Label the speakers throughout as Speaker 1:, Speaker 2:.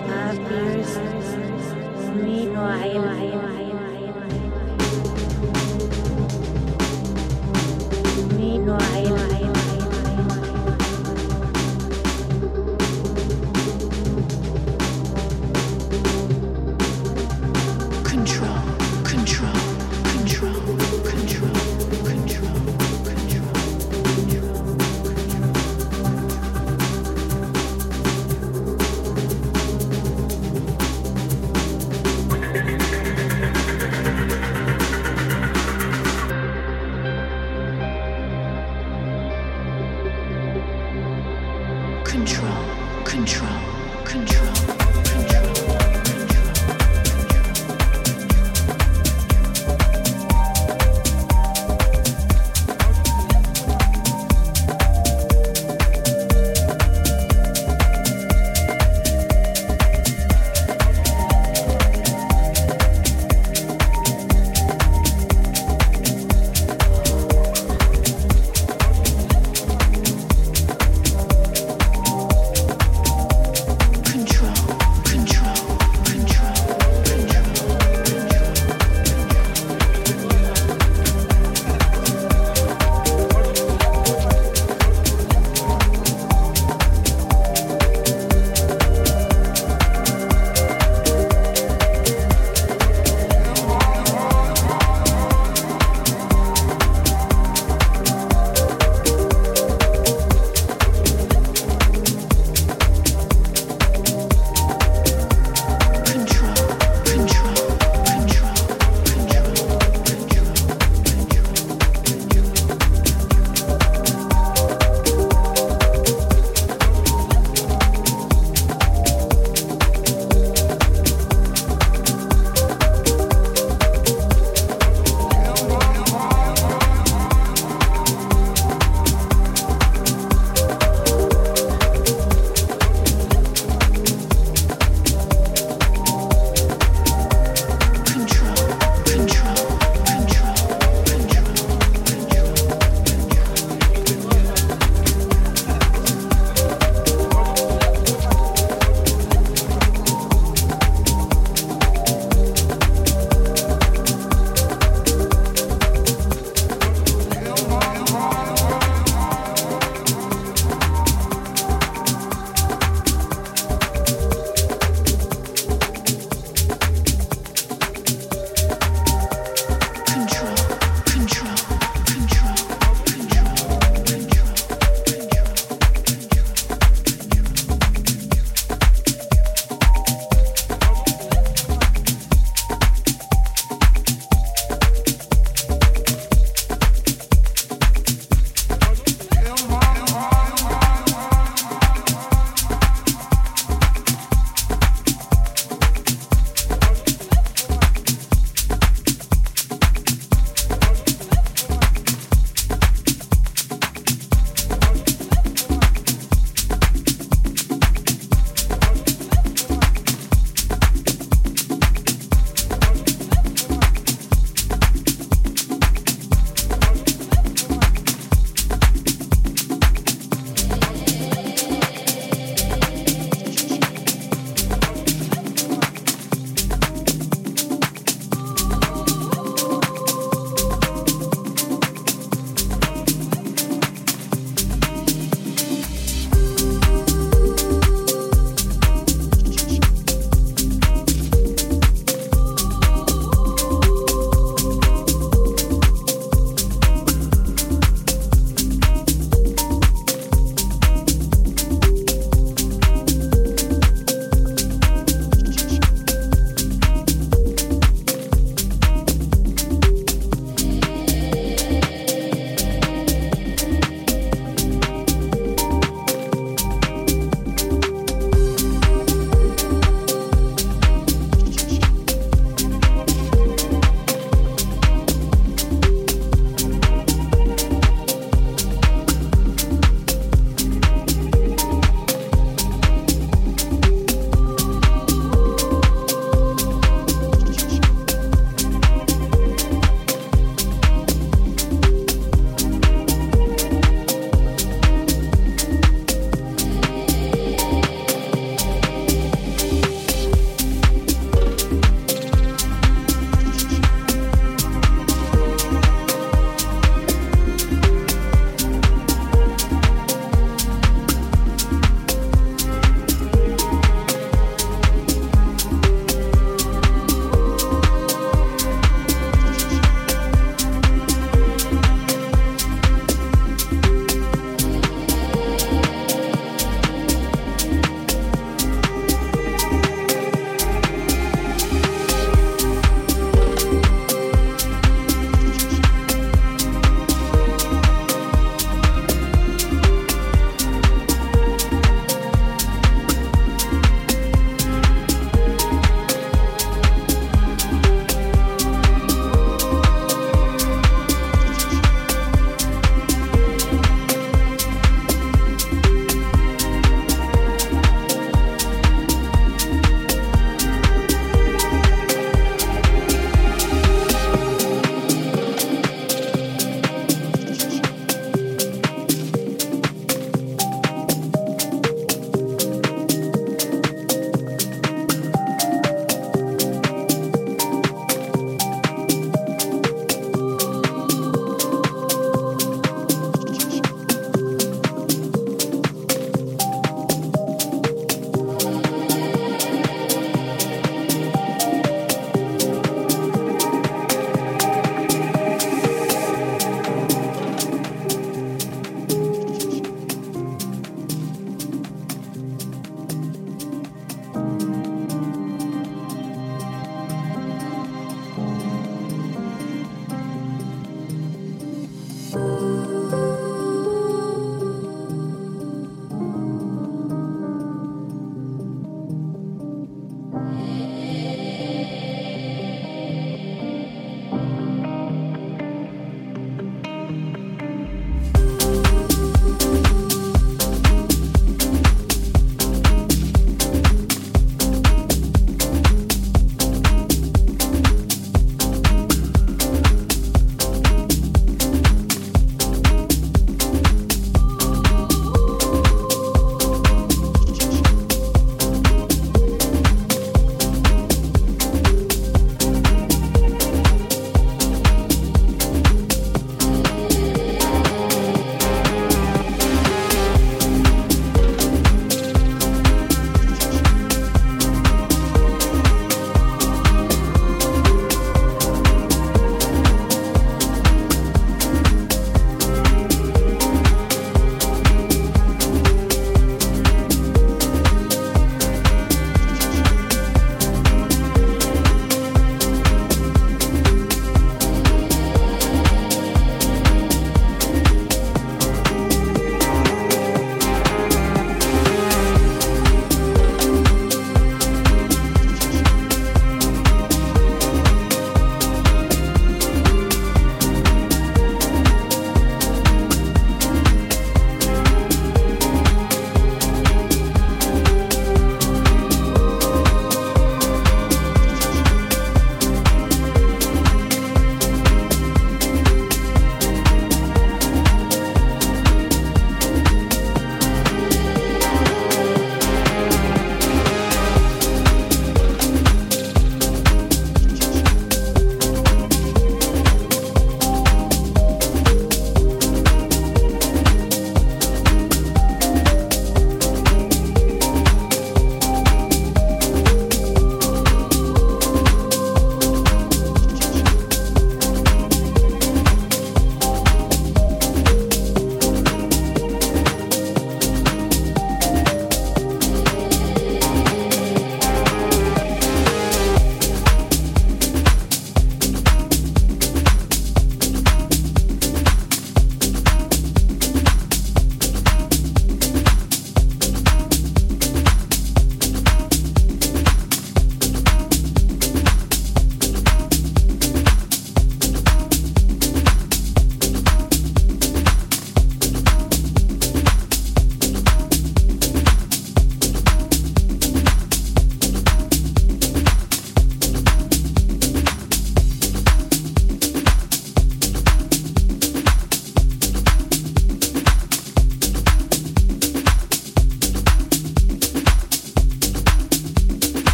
Speaker 1: Papyrus Minoail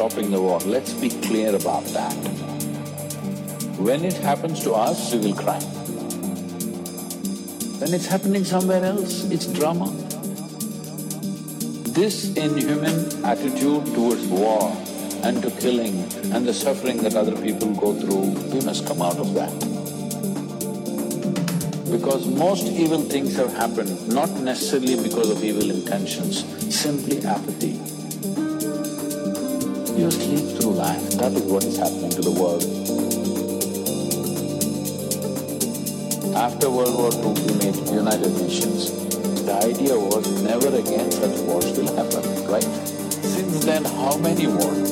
Speaker 2: stopping the war, let's be clear about that. When it happens to us, we will cry. When it's happening somewhere else, it's drama. This inhuman attitude towards war and to killing and the suffering that other people go through, we must come out of that. Because most evil things have happened not necessarily because of evil intentions, simply apathy. You sleep through life, that is what is happening to the world. After World War II, we made United Nations. The idea was never again such wars will happen, right? Since then, how many wars?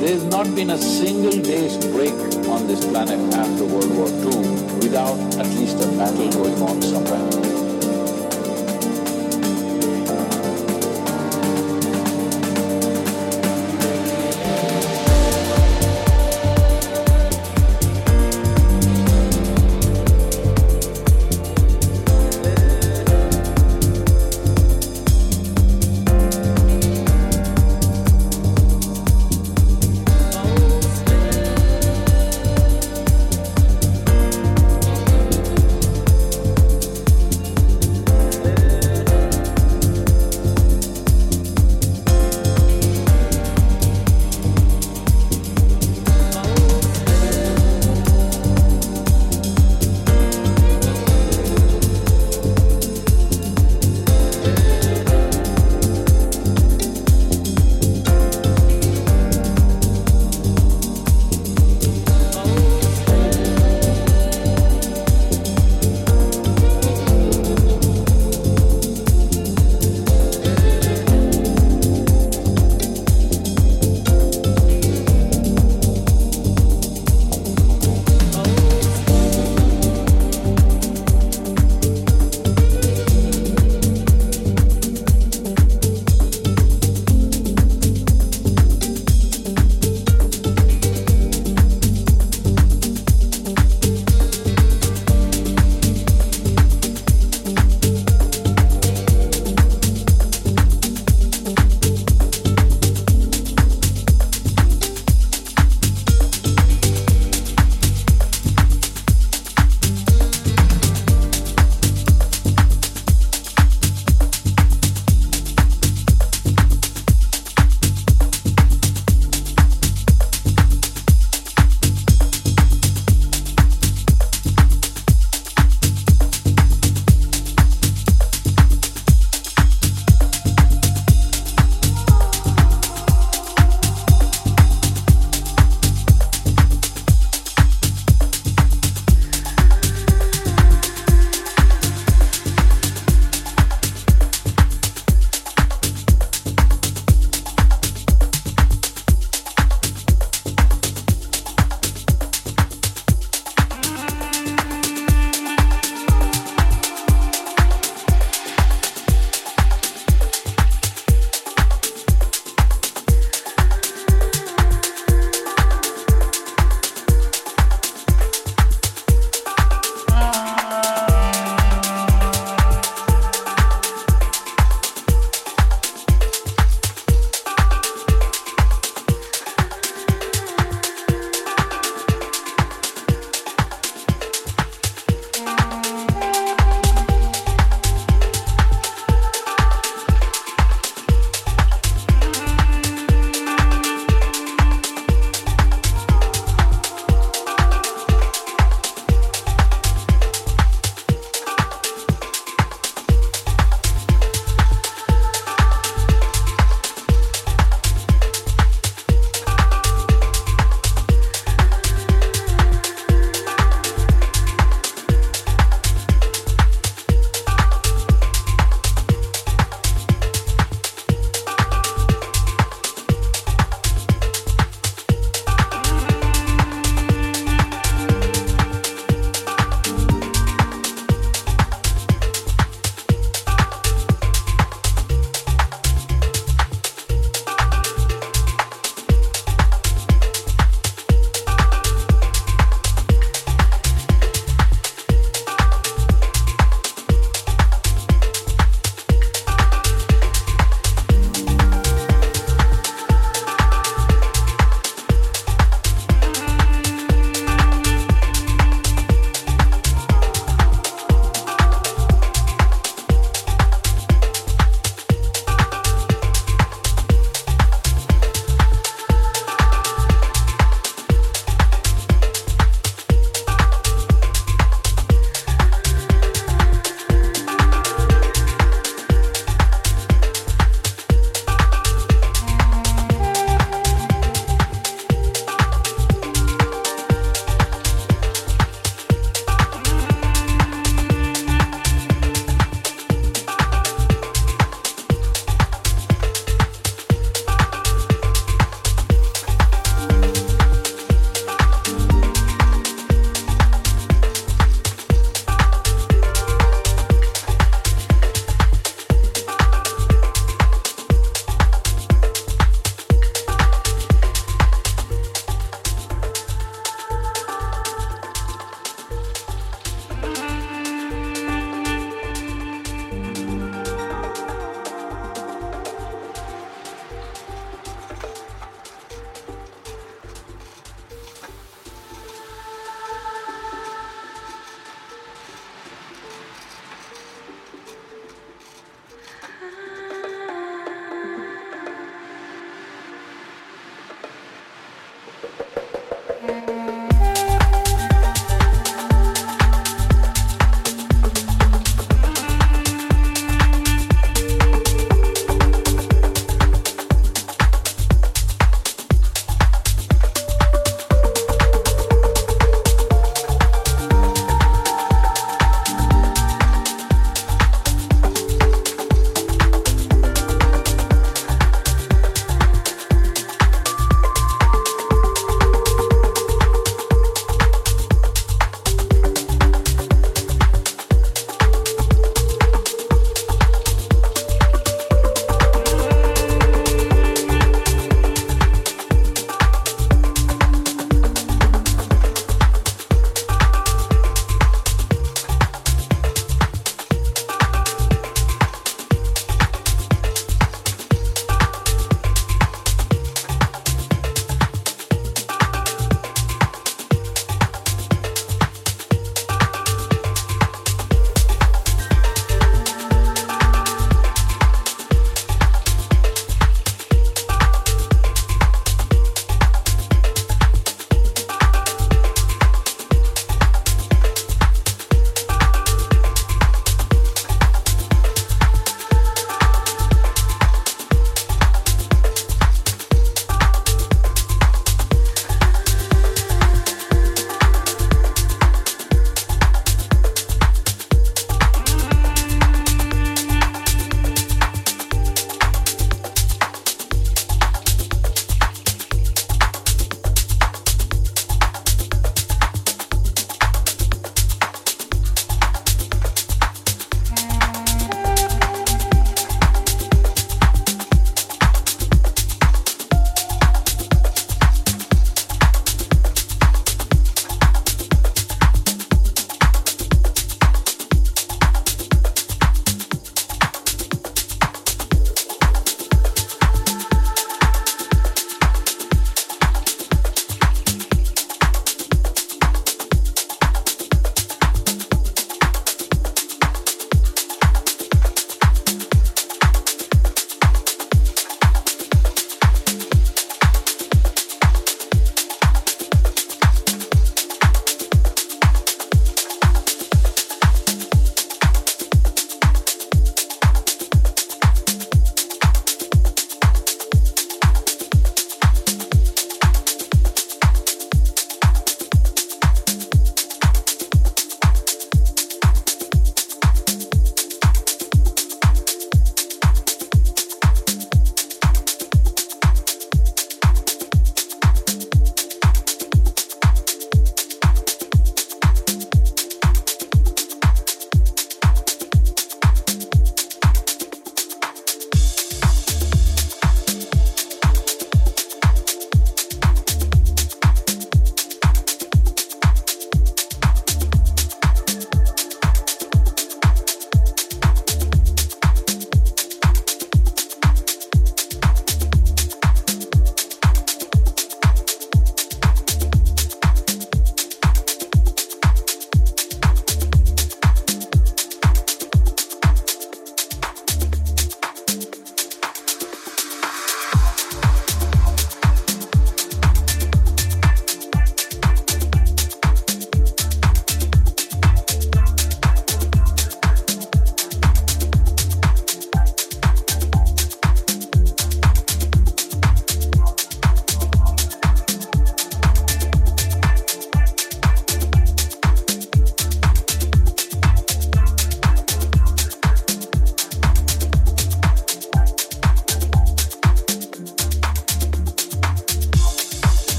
Speaker 2: There's not been a single day's break on this planet after World War II without at least a battle going on somewhere.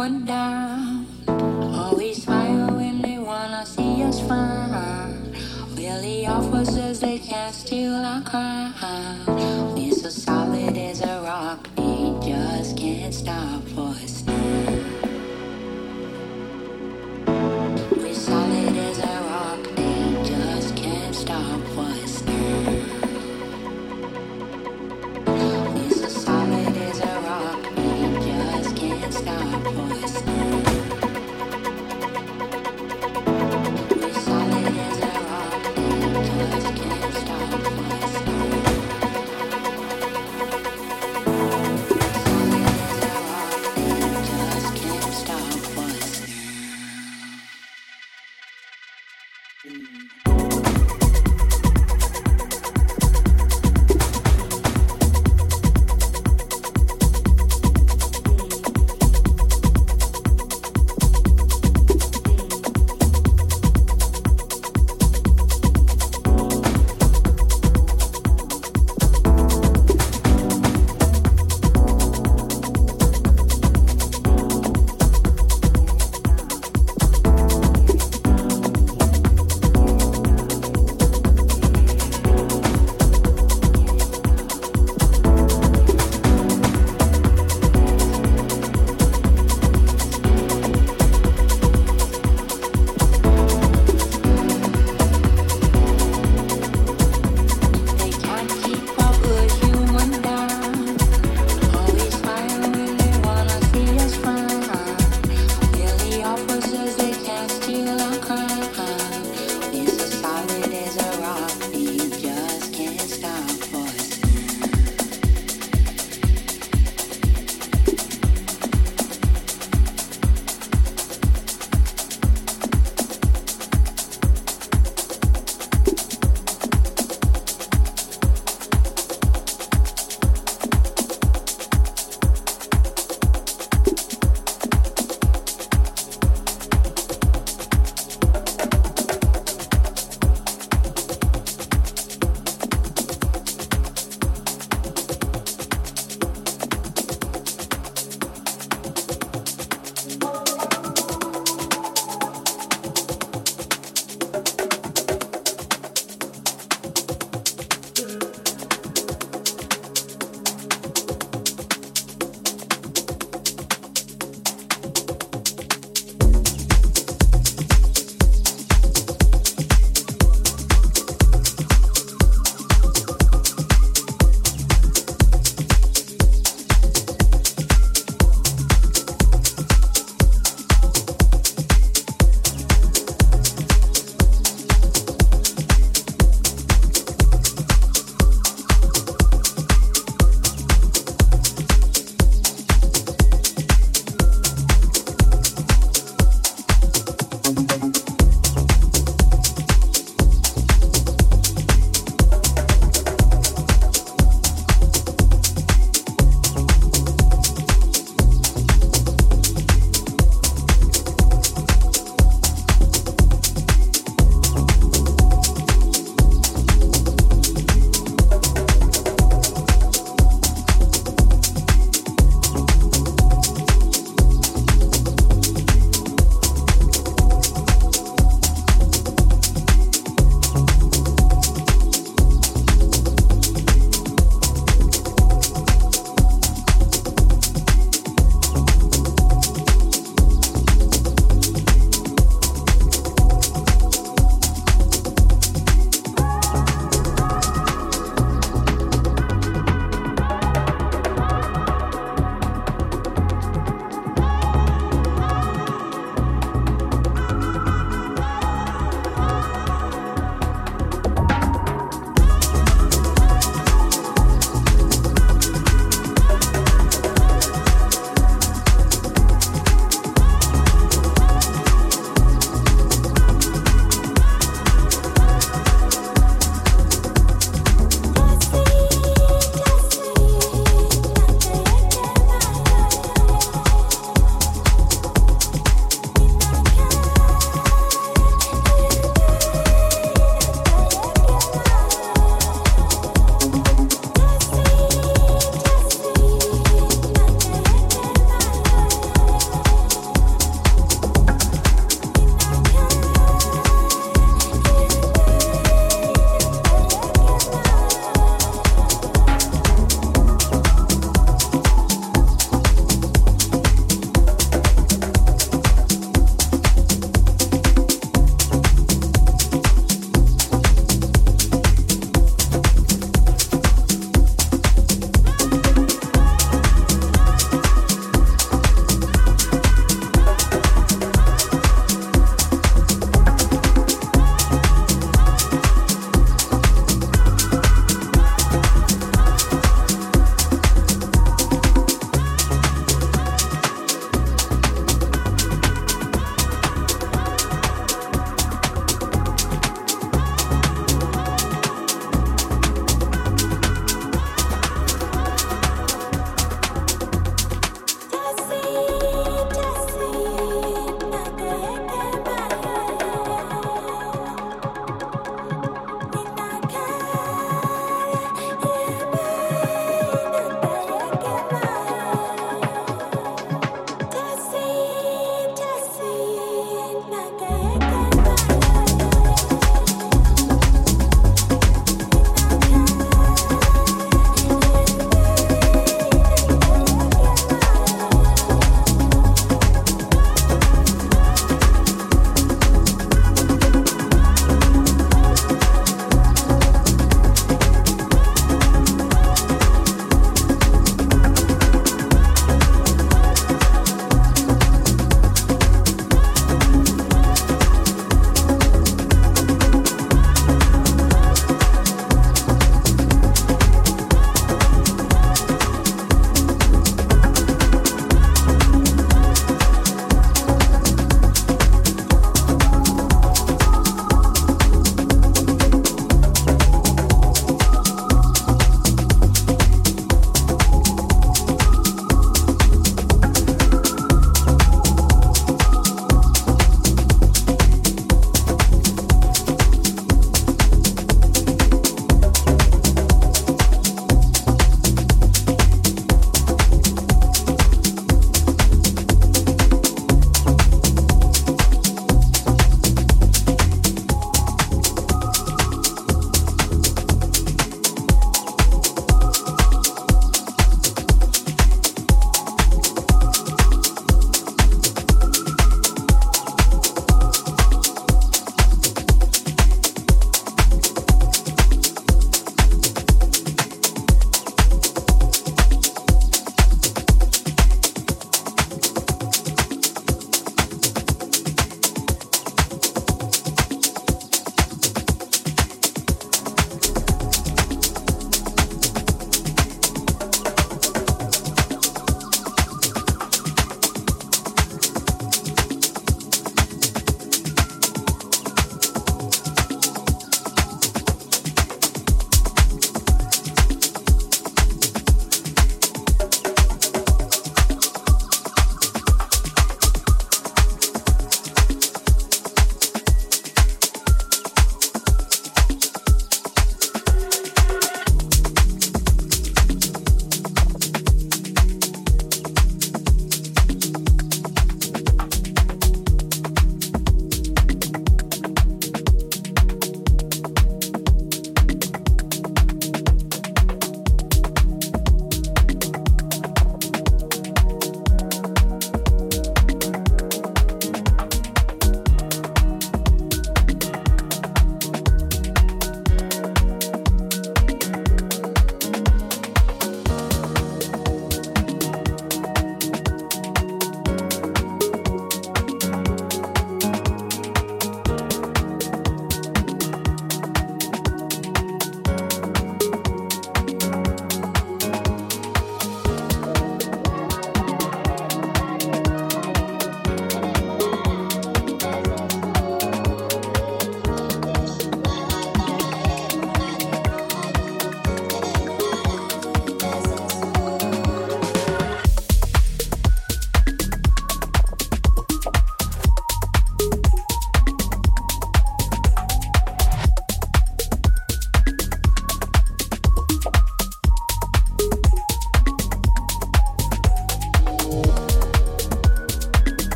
Speaker 3: someone down. Always smile when they wanna see us fine. Billy offers us they can't steal our crown.